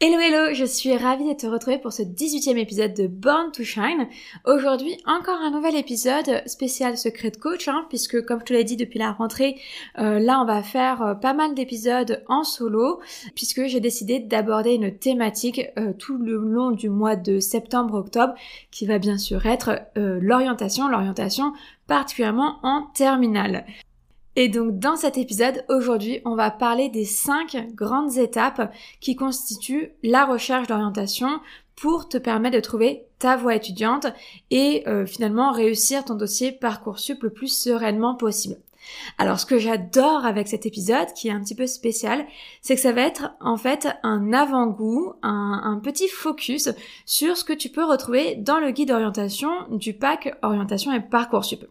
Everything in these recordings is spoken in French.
Hello hello, je suis ravie de te retrouver pour ce 18e épisode de Born to Shine. Aujourd'hui, encore un nouvel épisode spécial secret de coach, hein, puisque comme je te l'ai dit depuis la rentrée, euh, là on va faire euh, pas mal d'épisodes en solo, puisque j'ai décidé d'aborder une thématique euh, tout le long du mois de septembre-octobre, qui va bien sûr être l'orientation, l'orientation particulièrement en terminale. Et donc dans cet épisode, aujourd'hui, on va parler des cinq grandes étapes qui constituent la recherche d'orientation pour te permettre de trouver ta voie étudiante et euh, finalement réussir ton dossier Parcoursup le plus sereinement possible. Alors ce que j'adore avec cet épisode, qui est un petit peu spécial, c'est que ça va être en fait un avant-goût, un, petit focus sur ce que tu peux retrouver dans le guide d'orientation du pack Orientation et Parcoursup.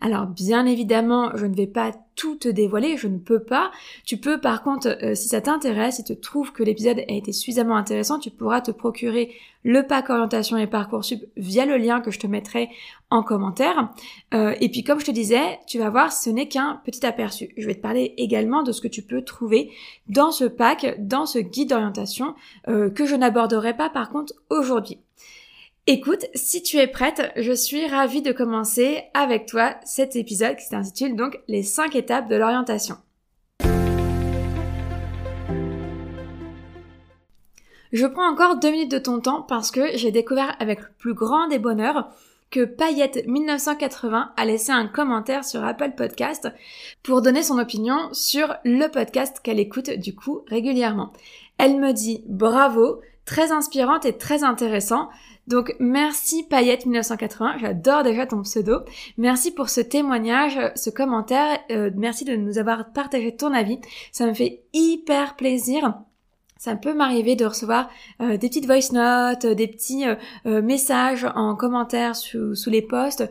Alors bien évidemment, je ne vais pas tout te dévoiler, je ne peux pas. Tu peux par contre, euh, si ça t'intéresse, si tu trouves que l'épisode a été suffisamment intéressant, tu pourras te procurer le pack orientation et parcoursup via le lien que je te mettrai en commentaire. Euh, et puis comme je te disais, tu vas voir, ce n'est qu'un petit aperçu. Je vais te parler également de ce que tu peux trouver dans ce pack, dans ce guide d'orientation euh, que je n'aborderai pas par contre aujourd'hui. Écoute, si tu es prête, je suis ravie de commencer avec toi cet épisode qui s'intitule donc les 5 étapes de l'orientation. Je prends encore deux minutes de ton temps parce que j'ai découvert avec le plus grand des bonheurs que Payette 1980 a laissé un commentaire sur Apple Podcast pour donner son opinion sur le podcast qu'elle écoute du coup régulièrement. Elle me dit bravo, très inspirante et très intéressant. Donc merci Payette 1980, j'adore déjà ton pseudo. Merci pour ce témoignage, ce commentaire, euh, merci de nous avoir partagé ton avis. Ça me fait hyper plaisir ça peut m'arriver de recevoir euh, des petites voice notes, des petits euh, messages en commentaire sous, sous les posts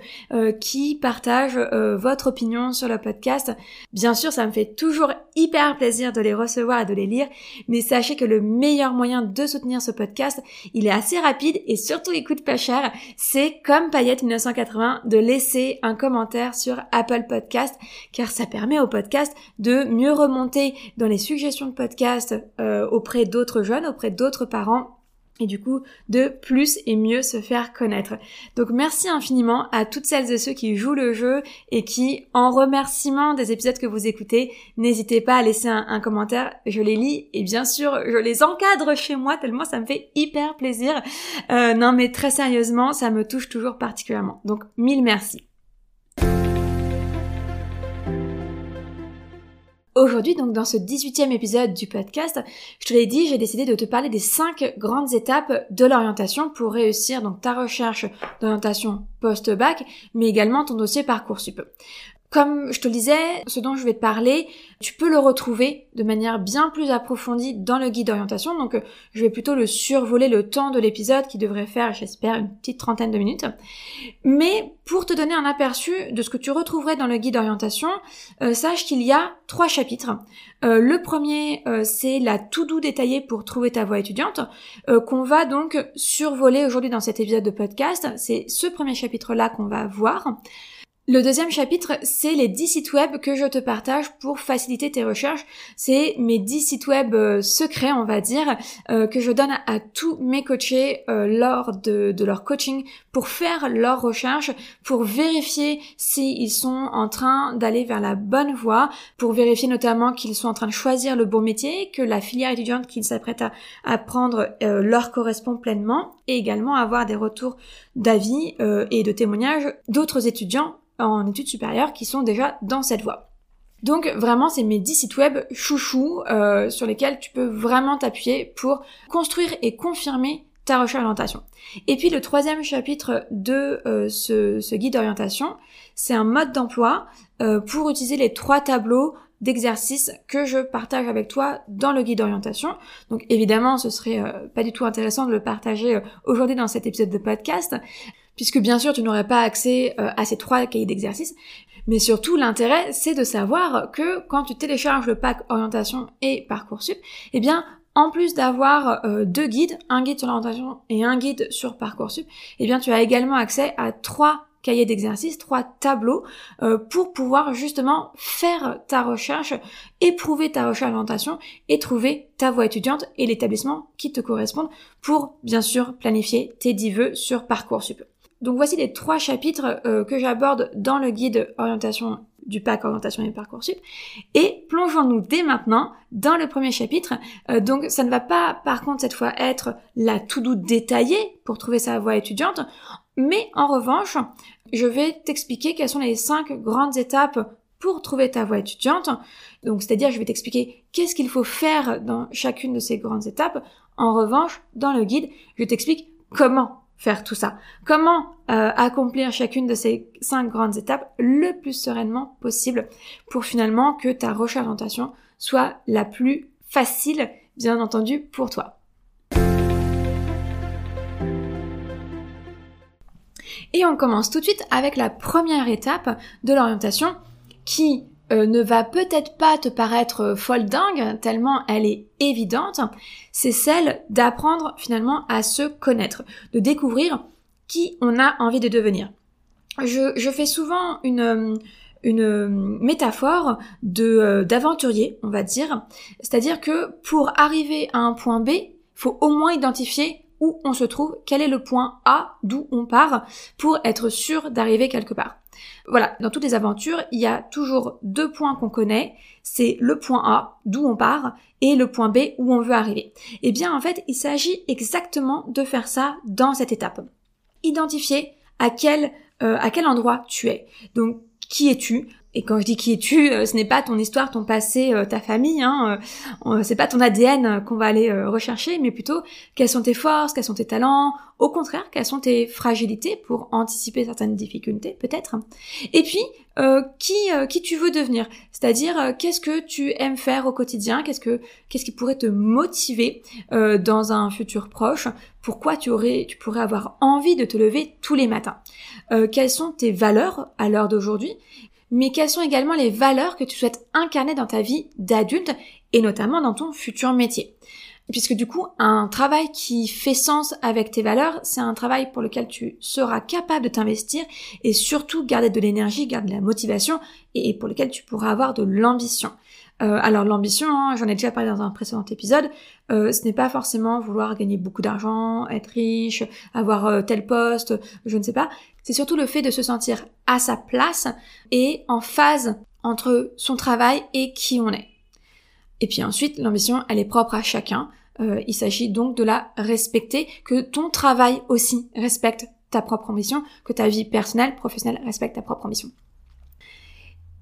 qui partagent votre opinion sur le podcast. Bien sûr, ça me fait toujours hyper plaisir de les recevoir et de les lire, mais sachez que le meilleur moyen de soutenir ce podcast, il est assez rapide et surtout il coûte pas cher. C'est comme Payette 1980 de laisser un commentaire sur Apple Podcast, car ça permet au podcast de mieux remonter dans les suggestions de podcast auprès d'autres jeunes, auprès d'autres parents et du coup de plus et mieux se faire connaître. Donc merci infiniment à toutes celles et ceux qui jouent le jeu et qui, en remerciement des épisodes que vous écoutez, n'hésitez pas à laisser un, commentaire, je les lis et bien sûr je les encadre chez moi tellement ça me fait hyper plaisir. Euh, non mais très sérieusement, ça me touche toujours particulièrement. Donc mille merci. Aujourd'hui, donc dans ce 18e épisode du podcast, je te l'ai dit, j'ai décidé de te parler des 5 grandes étapes de l'orientation pour réussir donc ta recherche d'orientation post-bac, mais également ton dossier Parcoursup. Comme je te le disais, ce dont je vais te parler, tu peux le retrouver de manière bien plus approfondie dans le guide d'orientation. Donc, euh, je vais plutôt le survoler le temps de l'épisode qui devrait faire, j'espère, une petite trentaine de minutes. Mais pour te donner un aperçu de ce que tu retrouverais dans le guide d'orientation, euh, sache qu'il y a trois chapitres. Euh, le premier, c'est la tout doux détaillée pour trouver ta voie étudiante, qu'on va donc survoler aujourd'hui dans cet épisode de podcast. C'est ce premier chapitre-là qu'on va voir. Le deuxième chapitre, c'est les 10 sites web que je te partage pour faciliter tes recherches. C'est mes 10 sites web euh, secrets, on va dire, euh, que je donne à, tous mes coachés euh, lors de, leur coaching pour faire leurs recherches, pour vérifier s'ils sont en train d'aller vers la bonne voie, pour vérifier notamment qu'ils sont en train de choisir le bon métier, que la filière étudiante qu'ils s'apprêtent à, apprendre leur correspond pleinement, et également avoir des retours d'avis et de témoignages d'autres étudiants en études supérieures qui sont déjà dans cette voie. Donc vraiment, c'est mes 10 sites web chouchou euh, sur lesquels tu peux vraiment t'appuyer pour construire et confirmer ta recherche d'orientation. Et puis le troisième chapitre de euh, ce, guide d'orientation, c'est un mode d'emploi euh, pour utiliser les trois tableaux d'exercices que je partage avec toi dans le guide d'orientation. Donc évidemment, ce serait pas du tout intéressant de le partager aujourd'hui dans cet épisode de podcast, puisque bien sûr tu n'aurais pas accès euh, à ces trois cahiers d'exercices. Mais surtout, l'intérêt, c'est de savoir que quand tu télécharges le pack orientation et Parcoursup, eh bien, en plus d'avoir euh, deux guides, un guide sur l'orientation et un guide sur Parcoursup, eh bien, tu as également accès à trois cahiers d'exercices, trois tableaux euh, pour pouvoir justement faire ta recherche, éprouver ta recherche d'orientation et trouver ta voie étudiante et l'établissement qui te correspondent pour bien sûr planifier tes dix vœux sur Parcoursup. Donc voici les trois chapitres euh, que j'aborde dans le guide orientation du pack orientation et parcoursup. Et plongeons-nous dès maintenant dans le premier chapitre. Euh, donc ça ne va pas par contre cette fois être la tout doute détaillée pour trouver sa voie étudiante, mais en revanche, je vais t'expliquer quelles sont les cinq grandes étapes pour trouver ta voie étudiante. Donc c'est-à-dire je vais t'expliquer qu'est-ce qu'il faut faire dans chacune de ces grandes étapes. En revanche, dans le guide, je t'explique comment faire tout ça. Comment euh, accomplir chacune de ces cinq grandes étapes le plus sereinement possible pour finalement que ta recherche d'orientation soit la plus facile, bien entendu, pour toi. Et on commence tout de suite avec la première étape de l'orientation qui euh, ne va peut-être pas te paraître folle dingue, tellement elle est évidente, c'est celle d'apprendre finalement à se connaître, de découvrir qui on a envie de devenir. Je, fais souvent une, une métaphore de euh, d'aventurier, on va dire, c'est-à-dire que pour arriver à un point B, faut au moins identifier où on se trouve, quel est le point A d'où on part pour être sûr d'arriver quelque part. Voilà, dans toutes les aventures, il y a toujours deux points qu'on connaît, c'est le point A, d'où on part, et le point B, où on veut arriver. Eh bien, en fait, il s'agit exactement de faire ça dans cette étape. Identifier à quel, euh, à quel endroit tu es. Donc, qui es-tu? Et quand je dis qui es-tu, euh, ce n'est pas ton histoire, ton passé, euh, ta famille, hein, euh, c'est pas ton ADN qu'on va aller rechercher, mais plutôt quelles sont tes forces, quels sont tes talents, au contraire, quelles sont tes fragilités pour anticiper certaines difficultés peut-être? Et puis qui qui tu veux devenir, c'est-à-dire qu'est-ce que tu aimes faire au quotidien, qu'est-ce que qu'est-ce qui pourrait te motiver dans un futur proche, pourquoi tu aurais tu pourrais avoir envie de te lever tous les matins? quelles sont tes valeurs à l'heure d'aujourd'hui? Mais quelles sont également les valeurs que tu souhaites incarner dans ta vie d'adulte et notamment dans ton futur métier? Puisque du coup, un travail qui fait sens avec tes valeurs, c'est un travail pour lequel tu seras capable de t'investir et surtout garder de l'énergie, garder de la motivation et pour lequel tu pourras avoir de l'ambition. Euh, alors l'ambition, hein, j'en ai déjà parlé dans un précédent épisode, euh, ce n'est pas forcément vouloir gagner beaucoup d'argent, être riche, avoir euh, tel poste, je ne sais pas. C'est surtout le fait de se sentir à sa place et en phase entre son travail et qui on est. Et puis ensuite, l'ambition, elle est propre à chacun. il s'agit donc de la respecter, que ton travail aussi respecte ta propre ambition, que ta vie personnelle, professionnelle respecte ta propre ambition.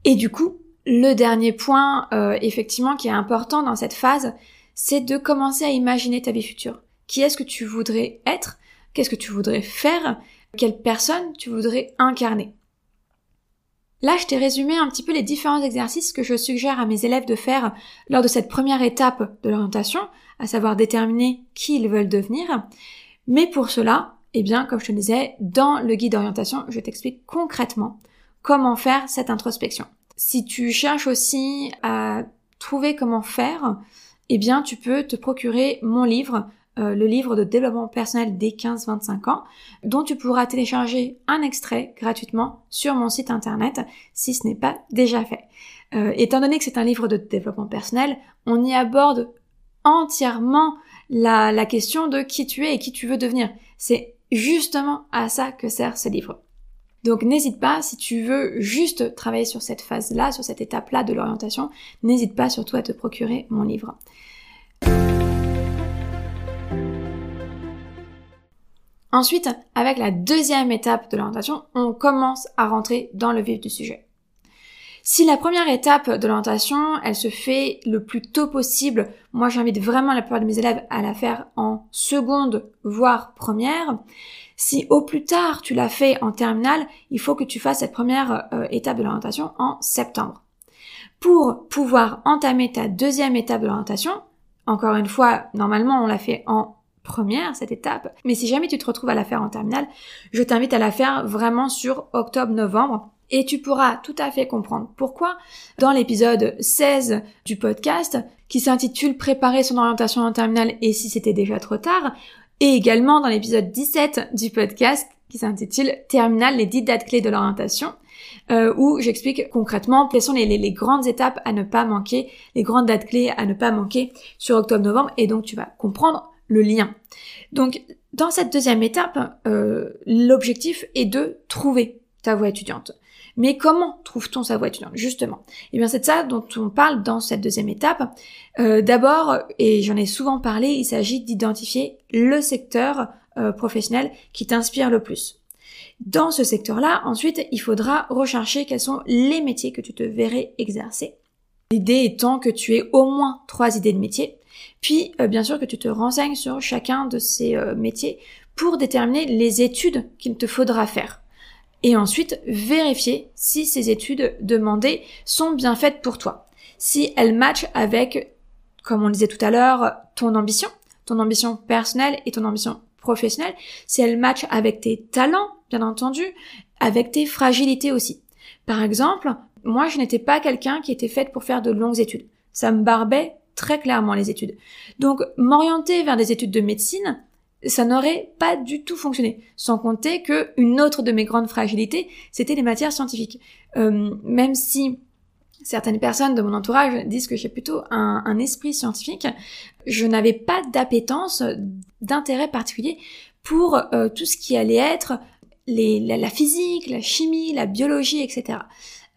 Et du coup, le dernier point, euh, effectivement, qui est important dans cette phase, c'est de commencer à imaginer ta vie future. Qui est-ce que tu voudrais être? Qu'est-ce que tu voudrais faire? Quelle personne tu voudrais incarner? Là, je t'ai résumé un petit peu les différents exercices que je suggère à mes élèves de faire lors de cette première étape de l'orientation, à savoir déterminer qui ils veulent devenir. Mais pour cela, eh bien, comme je te disais, dans le guide d'orientation, je t'explique concrètement comment faire cette introspection. Si tu cherches aussi à trouver comment faire, eh bien, tu peux te procurer mon livre, euh, le livre de développement personnel des 15-25 ans, dont tu pourras télécharger un extrait gratuitement sur mon site internet si ce n'est pas déjà fait. Euh, étant donné que c'est un livre de développement personnel, on y aborde entièrement la, la question de qui tu es et qui tu veux devenir. C'est justement à ça que sert ce livre. Donc n'hésite pas, si tu veux juste travailler sur cette phase-là, sur cette étape-là de l'orientation, n'hésite pas surtout à te procurer mon livre. Ensuite, avec la deuxième étape de l'orientation, on commence à rentrer dans le vif du sujet. Si la première étape de l'orientation, elle se fait le plus tôt possible, moi j'invite vraiment la plupart de mes élèves à la faire en seconde, voire première. Si au plus tard tu l'as fait en terminale, il faut que tu fasses cette première euh, étape de l'orientation en septembre. Pour pouvoir entamer ta deuxième étape de l'orientation, encore une fois, normalement on l'a fait en première, cette étape. Mais si jamais tu te retrouves à la faire en terminale, je t'invite à la faire vraiment sur octobre-novembre. Et tu pourras tout à fait comprendre pourquoi dans l'épisode 16 du podcast, qui s'intitule Préparer son orientation en terminale et si c'était déjà trop tard, et également dans l'épisode 17 du podcast qui s'intitule Terminal, les 10 dates clés de l'orientation, euh, où j'explique concrètement quelles sont les, grandes étapes à ne pas manquer, les grandes dates clés à ne pas manquer sur octobre-novembre, et donc tu vas comprendre le lien. Donc, dans cette deuxième étape, euh, l'objectif est de trouver ta voie étudiante. Mais comment trouve-t-on sa étudiante Justement, eh bien c'est de ça dont on parle dans cette deuxième étape. Euh, d'abord, et j'en ai souvent parlé, il s'agit d'identifier le secteur euh, professionnel qui t'inspire le plus. Dans ce secteur-là, ensuite, il faudra rechercher quels sont les métiers que tu te verrais exercer. L'idée étant que tu aies au moins trois idées de métiers puis, euh, bien sûr, que tu te renseignes sur chacun de ces métiers pour déterminer les études qu'il te faudra faire. Et ensuite, vérifier si ces études demandées sont bien faites pour toi. Si elles matchent avec, comme on disait tout à l'heure, ton ambition, ton ambition personnelle et ton ambition professionnelle, si elles matchent avec tes talents, bien entendu, avec tes fragilités aussi. Par exemple, moi, je n'étais pas quelqu'un qui était fait pour faire de longues études. Ça me barbait très clairement les études. Donc m'orienter vers des études de médecine, ça n'aurait pas du tout fonctionné. Sans compter que une autre de mes grandes fragilités, c'était les matières scientifiques. Euh, même si certaines personnes de mon entourage disent que j'ai plutôt un, esprit scientifique, je n'avais pas d'appétence, d'intérêt particulier pour euh, tout ce qui allait être les, la, physique, la chimie, la biologie, etc.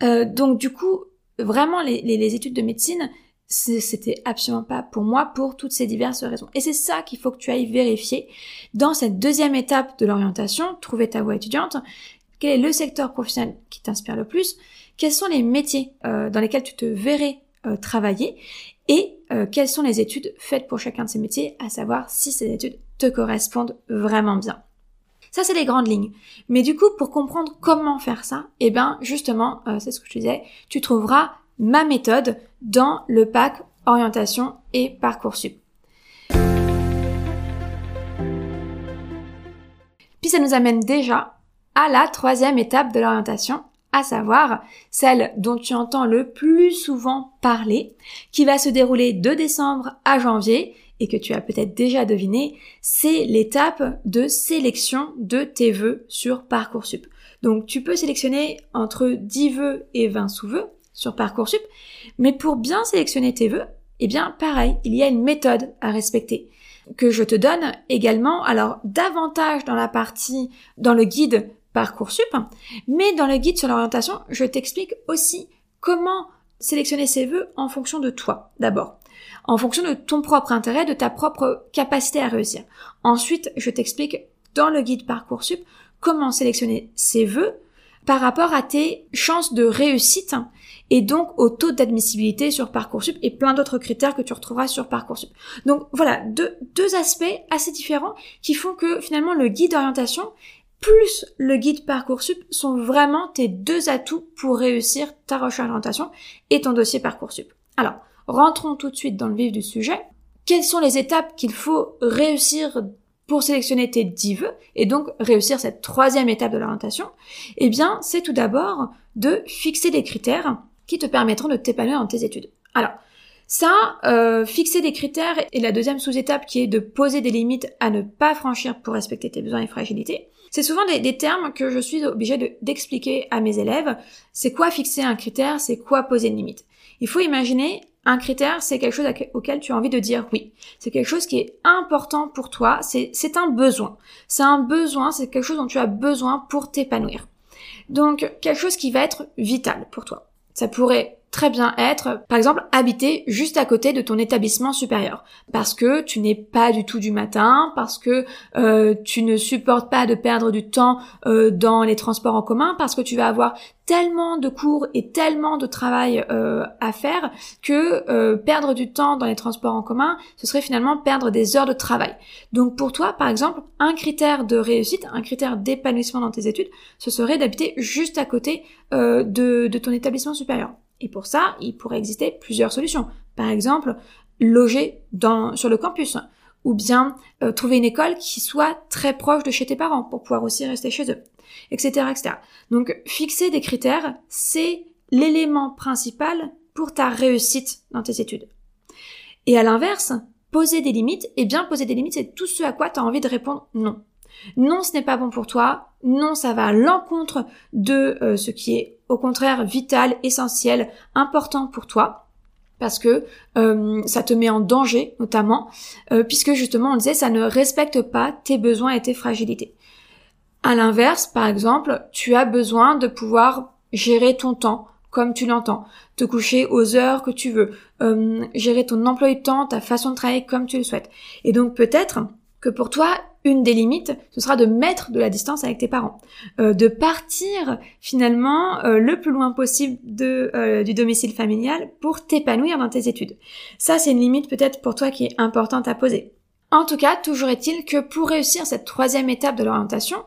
Euh, donc du coup, vraiment les, les études de médecine, c'était absolument pas pour moi pour toutes ces diverses raisons. Et c'est ça qu'il faut que tu ailles vérifier dans cette deuxième étape de l'orientation, trouver ta voie étudiante. Quel est le secteur professionnel qui t'inspire le plus? Quels sont les métiers euh, dans lesquels tu te verrais euh, travailler? Et euh, quelles sont les études faites pour chacun de ces métiers, à savoir si ces études te correspondent vraiment bien? Ça, c'est les grandes lignes. Mais du coup, pour comprendre comment faire ça, eh ben, justement, c'est ce que je te disais, tu trouveras ma méthode dans le pack orientation et parcoursup. Puis ça nous amène déjà à la troisième étape de l'orientation, à savoir celle dont tu entends le plus souvent parler, qui va se dérouler de décembre à janvier et que tu as peut-être déjà deviné, c'est l'étape de sélection de tes vœux sur Parcoursup. Donc tu peux sélectionner entre 10 vœux et 20 sous-vœux sur Parcoursup. Mais pour bien sélectionner tes vœux, eh bien, pareil, il y a une méthode à respecter que je te donne également, alors davantage dans la partie, dans le guide Parcoursup, mais dans le guide sur l'orientation, je t'explique aussi comment sélectionner ses vœux en fonction de toi, d'abord. En fonction de ton propre intérêt, de ta propre capacité à réussir. Ensuite, je t'explique dans le guide Parcoursup comment sélectionner ses vœux par rapport à tes chances de réussite et donc au taux d'admissibilité sur Parcoursup et plein d'autres critères que tu retrouveras sur Parcoursup. Donc voilà, deux, deux aspects assez différents qui font que finalement le guide d'orientation plus le guide Parcoursup sont vraiment tes deux atouts pour réussir ta recherche d'orientation et ton dossier Parcoursup. Alors, rentrons tout de suite dans le vif du sujet. Quelles sont les étapes qu'il faut réussir pour sélectionner tes 10 vœux et donc réussir cette troisième étape de l'orientation? Eh bien, c'est tout d'abord de fixer des critères qui te permettront de t'épanouir dans tes études. Alors, ça, euh, fixer des critères et la deuxième sous-étape qui est de poser des limites à ne pas franchir pour respecter tes besoins et fragilités. C'est souvent des, termes que je suis obligée d'expliquer à mes élèves. C'est quoi fixer un critère? C'est quoi poser une limite? Il faut imaginer un critère, c'est quelque chose auquel tu as envie de dire oui. C'est quelque chose qui est important pour toi. C'est un besoin. C'est un besoin, c'est quelque chose dont tu as besoin pour t'épanouir. Donc, quelque chose qui va être vital pour toi. Ça pourrait très bien être, par exemple, habiter juste à côté de ton établissement supérieur, parce que tu n'es pas du tout du matin, parce que euh, tu ne supportes pas de perdre du temps euh, dans les transports en commun, parce que tu vas avoir tellement de cours et tellement de travail euh, à faire que perdre du temps dans les transports en commun, ce serait finalement perdre des heures de travail. Donc pour toi, par exemple, un critère de réussite, un critère d'épanouissement dans tes études, ce serait d'habiter juste à côté de, de ton établissement supérieur. Et pour ça, il pourrait exister plusieurs solutions. Par exemple, loger dans, sur le campus ou bien euh, trouver une école qui soit très proche de chez tes parents pour pouvoir aussi rester chez eux, etc., etc. Donc, fixer des critères, c'est l'élément principal pour ta réussite dans tes études. Et à l'inverse, poser des limites, et eh bien poser des limites, c'est tout ce à quoi tu as envie de répondre non. Non, ce n'est pas bon pour toi. Non, ça va à l'encontre de euh, ce qui est au contraire vital, essentiel, important pour toi parce que euh, ça te met en danger notamment, euh, puisque justement on disait ça ne respecte pas tes besoins et tes fragilités. À l'inverse, par exemple, tu as besoin de pouvoir gérer ton temps comme tu l'entends, te coucher aux heures que tu veux, gérer ton emploi du temps, ta façon de travailler comme tu le souhaites. Et donc peut-être que pour toi, une des limites, ce sera de mettre de la distance avec tes parents, euh, de partir finalement euh, le plus loin possible euh, du domicile familial pour t'épanouir dans tes études. Ça, c'est une limite peut-être pour toi qui est importante à poser. En tout cas, toujours est-il que pour réussir cette troisième étape de l'orientation,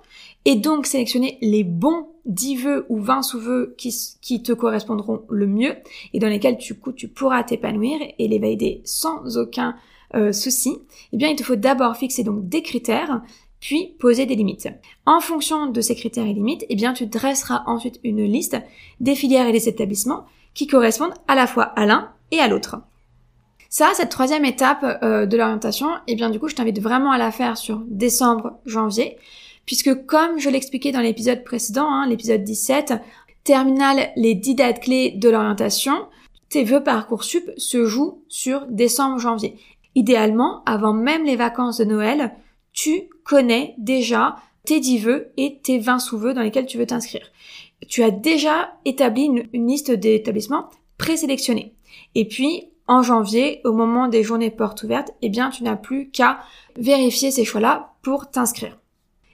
et donc sélectionner les bons 10 vœux ou 20 sous-vœux qui, qui, te correspondront le mieux, et dans lesquels tu, tu pourras t'épanouir et les valider sans aucun euh, souci, eh bien il te faut d'abord fixer donc des critères puis poser des limites. En fonction de ces critères et limites, eh bien tu dresseras ensuite une liste des filières et des établissements qui correspondent à la fois à l'un et à l'autre. Ça, cette troisième étape euh, de l'orientation, eh bien du coup, je t'invite vraiment à la faire sur décembre, janvier, puisque comme je l'expliquais dans l'épisode précédent, hein, l'épisode 17, terminal les 10 dates clés de l'orientation, tes vœux Parcoursup se jouent sur décembre-janvier. Idéalement, avant même les vacances de Noël, tu connais déjà tes 10 vœux et tes 20 sous-vœux dans lesquels tu veux t'inscrire. Tu as déjà établi une, liste d'établissements présélectionnés. Et puis, en janvier, au moment des journées portes ouvertes, eh bien, tu n'as plus qu'à vérifier ces choix-là pour t'inscrire.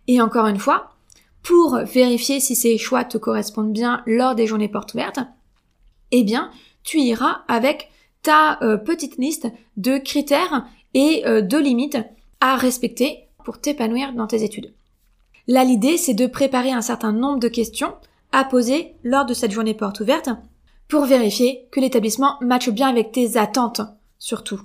Et encore une fois, pour vérifier si ces choix te correspondent bien lors des journées portes ouvertes, eh bien, tu iras avec ta euh, petite liste de critères et euh, de limites à respecter pour t'épanouir dans tes études. Là, l'idée, c'est de préparer un certain nombre de questions à poser lors de cette journée porte ouverte pour vérifier que l'établissement matche bien avec tes attentes, surtout.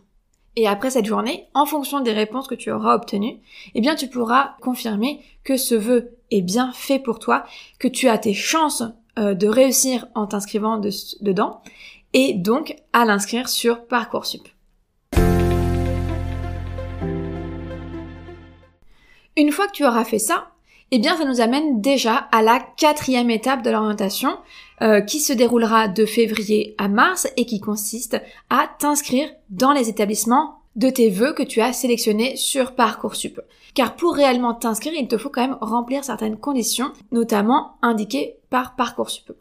Et après cette journée, en fonction des réponses que tu auras obtenues, eh bien, tu pourras confirmer que ce vœu est bien fait pour toi, que tu as tes chances euh, de réussir en t'inscrivant dedans et donc à l'inscrire sur Parcoursup. Une fois que tu auras fait ça, eh bien ça nous amène déjà à la quatrième étape de l'orientation euh, qui se déroulera de février à mars et qui consiste à t'inscrire dans les établissements de tes vœux que tu as sélectionnés sur Parcoursup. Car pour réellement t'inscrire, il te faut quand même remplir certaines conditions, notamment indiquées par Parcoursup.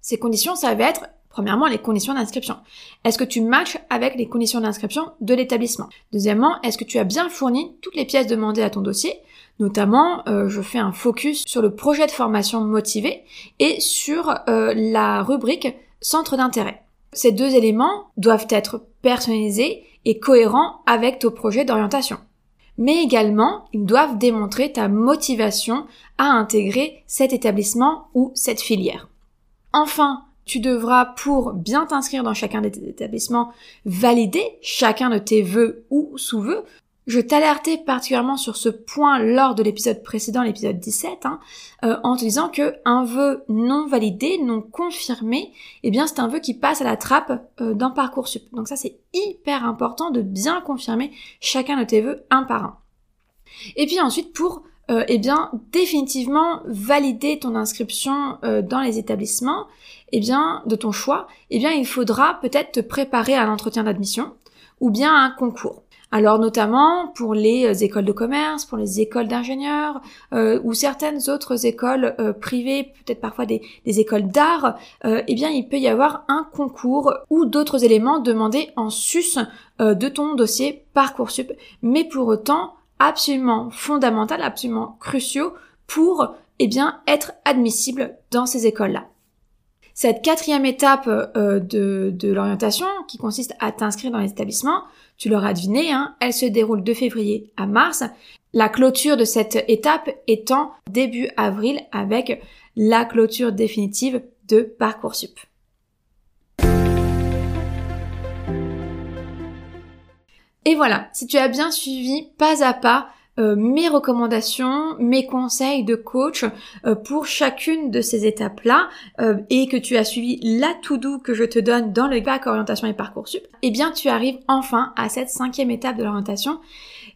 Ces conditions, ça va être Premièrement, les conditions d'inscription. Est-ce que tu matches avec les conditions d'inscription de l'établissement? Deuxièmement, est-ce que tu as bien fourni toutes les pièces demandées à ton dossier? Notamment, euh, je fais un focus sur le projet de formation motivé et sur euh, la rubrique centre d'intérêt. Ces deux éléments doivent être personnalisés et cohérents avec ton projet d'orientation. mais également ils doivent démontrer ta motivation à intégrer cet établissement ou cette filière. Enfin, tu devras, pour bien t'inscrire dans chacun des établissements, valider chacun de tes vœux ou sous-vœux. Je t'alertais particulièrement sur ce point lors de l'épisode précédent, l'épisode 17, hein, euh, en te disant que un vœu non validé, non confirmé, eh bien c'est un vœu qui passe à la trappe euh, dans Parcoursup. Donc ça c'est hyper important de bien confirmer chacun de tes vœux un par un. Et puis ensuite pour euh, eh bien définitivement valider ton inscription euh, dans les établissements, eh bien de ton choix, eh bien il faudra peut-être te préparer à l'entretien d'admission ou bien à un concours. Alors notamment pour les euh, écoles de commerce, pour les écoles d'ingénieurs ou certaines autres écoles privées, peut-être parfois des, écoles d'art, eh bien il peut y avoir un concours ou d'autres éléments demandés en sus de ton dossier Parcoursup. Mais pour autant, absolument fondamentales, absolument cruciaux pour eh bien, être admissible dans ces écoles-là. Cette quatrième étape euh, de, de l'orientation, qui consiste à t'inscrire dans les établissements, tu l'auras deviné, hein, elle se déroule de février à mars. La clôture de cette étape étant début avril avec la clôture définitive de Parcoursup. Et voilà, si tu as bien suivi pas à pas euh, mes recommandations, mes conseils de coach euh, pour chacune de ces étapes-là euh, et que tu as suivi la to-do que je te donne dans le bac orientation et parcoursup, eh bien tu arrives enfin à cette cinquième étape de l'orientation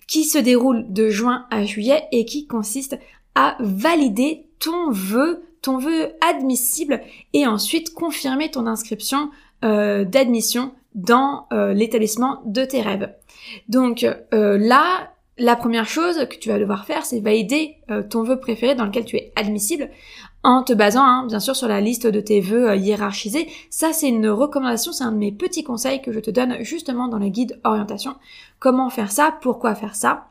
qui se déroule de juin à juillet et qui consiste à valider ton vœu, ton vœu admissible et ensuite confirmer ton inscription d'admission dans l'établissement de tes rêves. Donc euh, là, la première chose que tu vas devoir faire, c'est valider euh, ton vœu préféré dans lequel tu es admissible en te basant hein, bien sûr sur la liste de tes vœux euh, hiérarchisés. Ça c'est une recommandation, c'est un de mes petits conseils que je te donne justement dans le guide orientation. Comment faire ça, pourquoi faire ça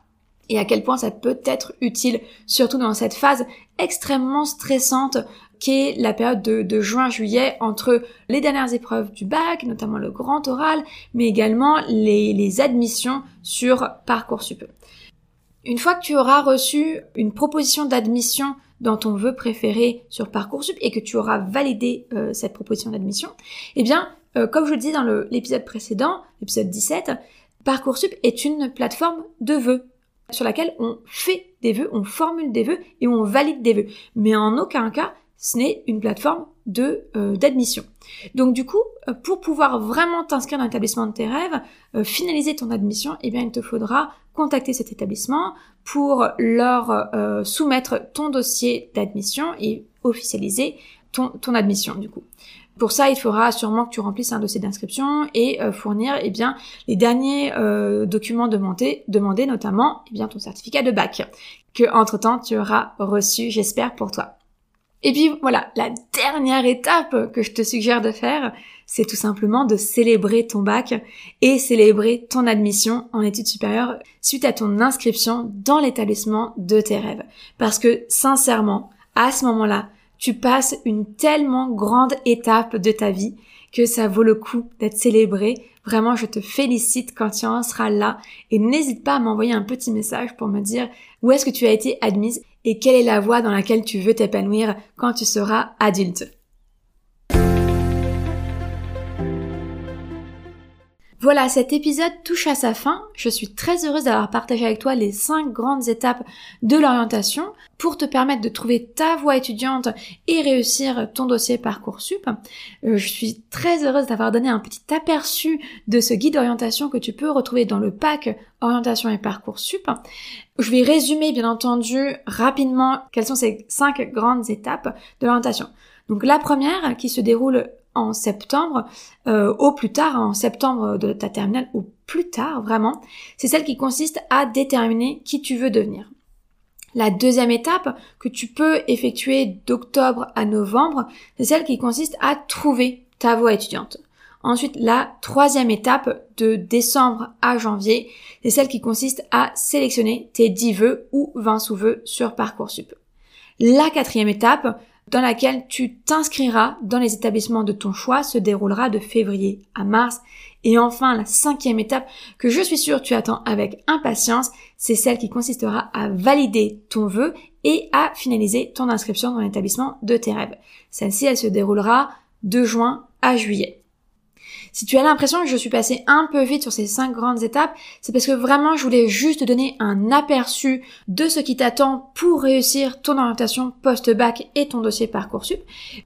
et à quel point ça peut être utile, surtout dans cette phase extrêmement stressante qui est la période de, juin-juillet entre les dernières épreuves du bac, notamment le grand oral, mais également les, admissions sur Parcoursup. Une fois que tu auras reçu une proposition d'admission dans ton vœu préféré sur Parcoursup et que tu auras validé euh, cette proposition d'admission, eh bien, euh, comme je le disais dans l'épisode précédent, l'épisode 17, Parcoursup est une plateforme de vœux sur laquelle on fait des vœux, on formule des vœux et on valide des vœux. Mais en aucun cas, ce n'est une plateforme de euh, d'admission. Donc du coup, euh, pour pouvoir vraiment t'inscrire dans l'établissement de tes rêves, euh, finaliser ton admission, eh bien il te faudra contacter cet établissement pour leur soumettre ton dossier d'admission et officialiser ton, ton admission du coup. Pour ça, il faudra sûrement que tu remplisses un dossier d'inscription et fournir eh bien les derniers documents demandés, demandés notamment eh bien ton certificat de bac que entre temps tu auras reçu, j'espère pour toi. Et puis voilà, la dernière étape que je te suggère de faire, c'est tout simplement de célébrer ton bac et célébrer ton admission en études supérieures suite à ton inscription dans l'établissement de tes rêves. Parce que sincèrement, à ce moment-là, tu passes une tellement grande étape de ta vie que ça vaut le coup d'être célébré. Vraiment, je te félicite quand tu en seras là et n'hésite pas à m'envoyer un petit message pour me dire où est-ce que tu as été admise et quelle est la voie dans laquelle tu veux t'épanouir quand tu seras adulte. Voilà, cet épisode touche à sa fin. Je suis très heureuse d'avoir partagé avec toi les cinq grandes étapes de l'orientation pour te permettre de trouver ta voie étudiante et réussir ton dossier Parcoursup. Euh, je suis très heureuse d'avoir donné un petit aperçu de ce guide d'orientation que tu peux retrouver dans le pack Orientation et Parcoursup. Je vais résumer bien entendu rapidement quelles sont ces cinq grandes étapes de l'orientation. Donc la première qui se déroule en septembre, euh, au plus tard, en septembre de ta terminale, ou plus tard vraiment, c'est celle qui consiste à déterminer qui tu veux devenir. La deuxième étape que tu peux effectuer d'octobre à novembre, c'est celle qui consiste à trouver ta voie étudiante. Ensuite, la troisième étape de décembre à janvier, c'est celle qui consiste à sélectionner tes 10 vœux ou 20 sous-vœux sur Parcoursup. La quatrième étape, dans laquelle tu t'inscriras dans les établissements de ton choix se déroulera de février à mars. Et enfin, la cinquième étape que je suis sûre tu attends avec impatience, c'est celle qui consistera à valider ton vœu et à finaliser ton inscription dans l'établissement de tes rêves. Celle-ci, elle se déroulera de juin à juillet. Si tu as l'impression que je suis passée un peu vite sur ces cinq grandes étapes, c'est parce que vraiment je voulais juste te donner un aperçu de ce qui t'attend pour réussir ton orientation post-bac et ton dossier Parcoursup.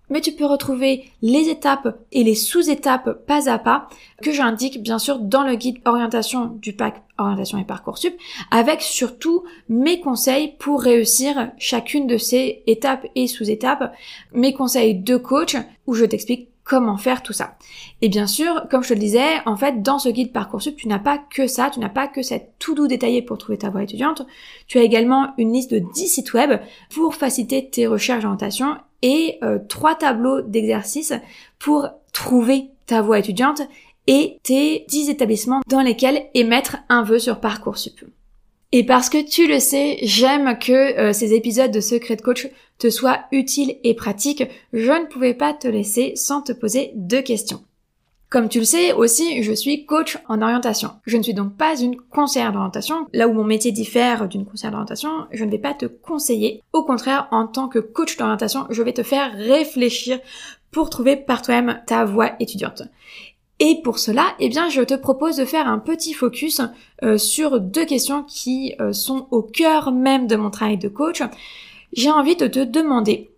Mais tu peux retrouver les étapes et les sous-étapes pas à pas que j'indique bien sûr dans le guide orientation du pack orientation et Parcoursup avec surtout mes conseils pour réussir chacune de ces étapes et sous-étapes, mes conseils de coach où je t'explique comment faire tout ça. Et bien sûr, comme je te le disais, en fait, dans ce guide Parcoursup, tu n'as pas que ça, tu n'as pas que cette tout doux détaillé pour trouver ta voie étudiante, tu as également une liste de 10 sites web pour faciliter tes recherches d'orientation et euh, trois tableaux d'exercices pour trouver ta voie étudiante et tes 10 établissements dans lesquels émettre un vœu sur Parcoursup. Et parce que tu le sais, j'aime que euh, ces épisodes de Secret de Coach te soient utiles et pratiques, je ne pouvais pas te laisser sans te poser deux questions. Comme tu le sais aussi, je suis coach en orientation. Je ne suis donc pas une conseillère d'orientation. Là où mon métier diffère d'une conseillère d'orientation, je ne vais pas te conseiller. Au contraire, en tant que coach d'orientation, je vais te faire réfléchir pour trouver par toi-même ta voie étudiante. Et pour cela, eh bien, je te propose de faire un petit focus euh, sur deux questions qui euh, sont au cœur même de mon travail de coach. J'ai envie de te demander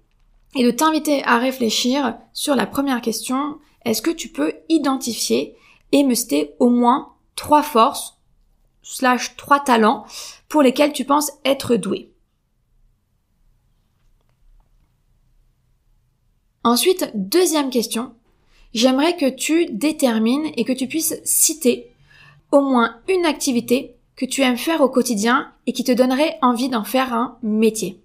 et de t'inviter à réfléchir sur la première question. Est-ce que tu peux identifier et me citer au moins trois forces slash trois talents pour lesquels tu penses être doué? Ensuite, deuxième question, j'aimerais que tu détermines et que tu puisses citer au moins une activité que tu aimes faire au quotidien et qui te donnerait envie d'en faire un métier.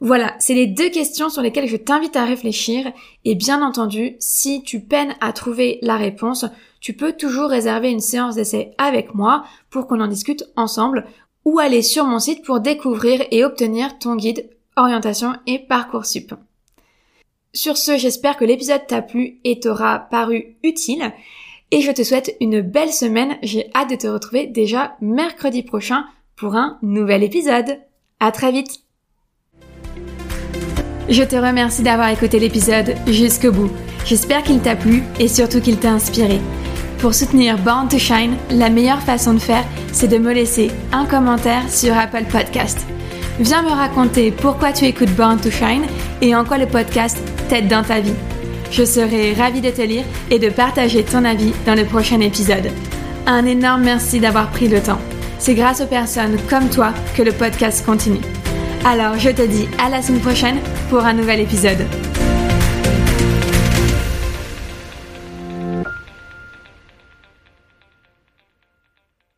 Voilà, c'est les deux questions sur lesquelles je t'invite à réfléchir et bien entendu, si tu peines à trouver la réponse, tu peux toujours réserver une séance d'essai avec moi pour qu'on en discute ensemble ou aller sur mon site pour découvrir et obtenir ton guide orientation et parcours sup. Sur ce, j'espère que l'épisode t'a plu et t'aura paru utile. Et je te souhaite une belle semaine. J'ai hâte de te retrouver déjà mercredi prochain pour un nouvel épisode. À très vite! Je te remercie d'avoir écouté l'épisode jusqu'au bout. J'espère qu'il t'a plu et surtout qu'il t'a inspiré. Pour soutenir Born to Shine, la meilleure façon de faire, c'est de me laisser un commentaire sur Apple Podcast. Viens me raconter pourquoi tu écoutes Born to Shine et en quoi le podcast t'aide dans ta vie. Je serai ravie de te lire et de partager ton avis dans le prochain épisode. Un énorme merci d'avoir pris le temps. C'est grâce aux personnes comme toi que le podcast continue. Alors je te dis à la semaine prochaine pour un nouvel épisode.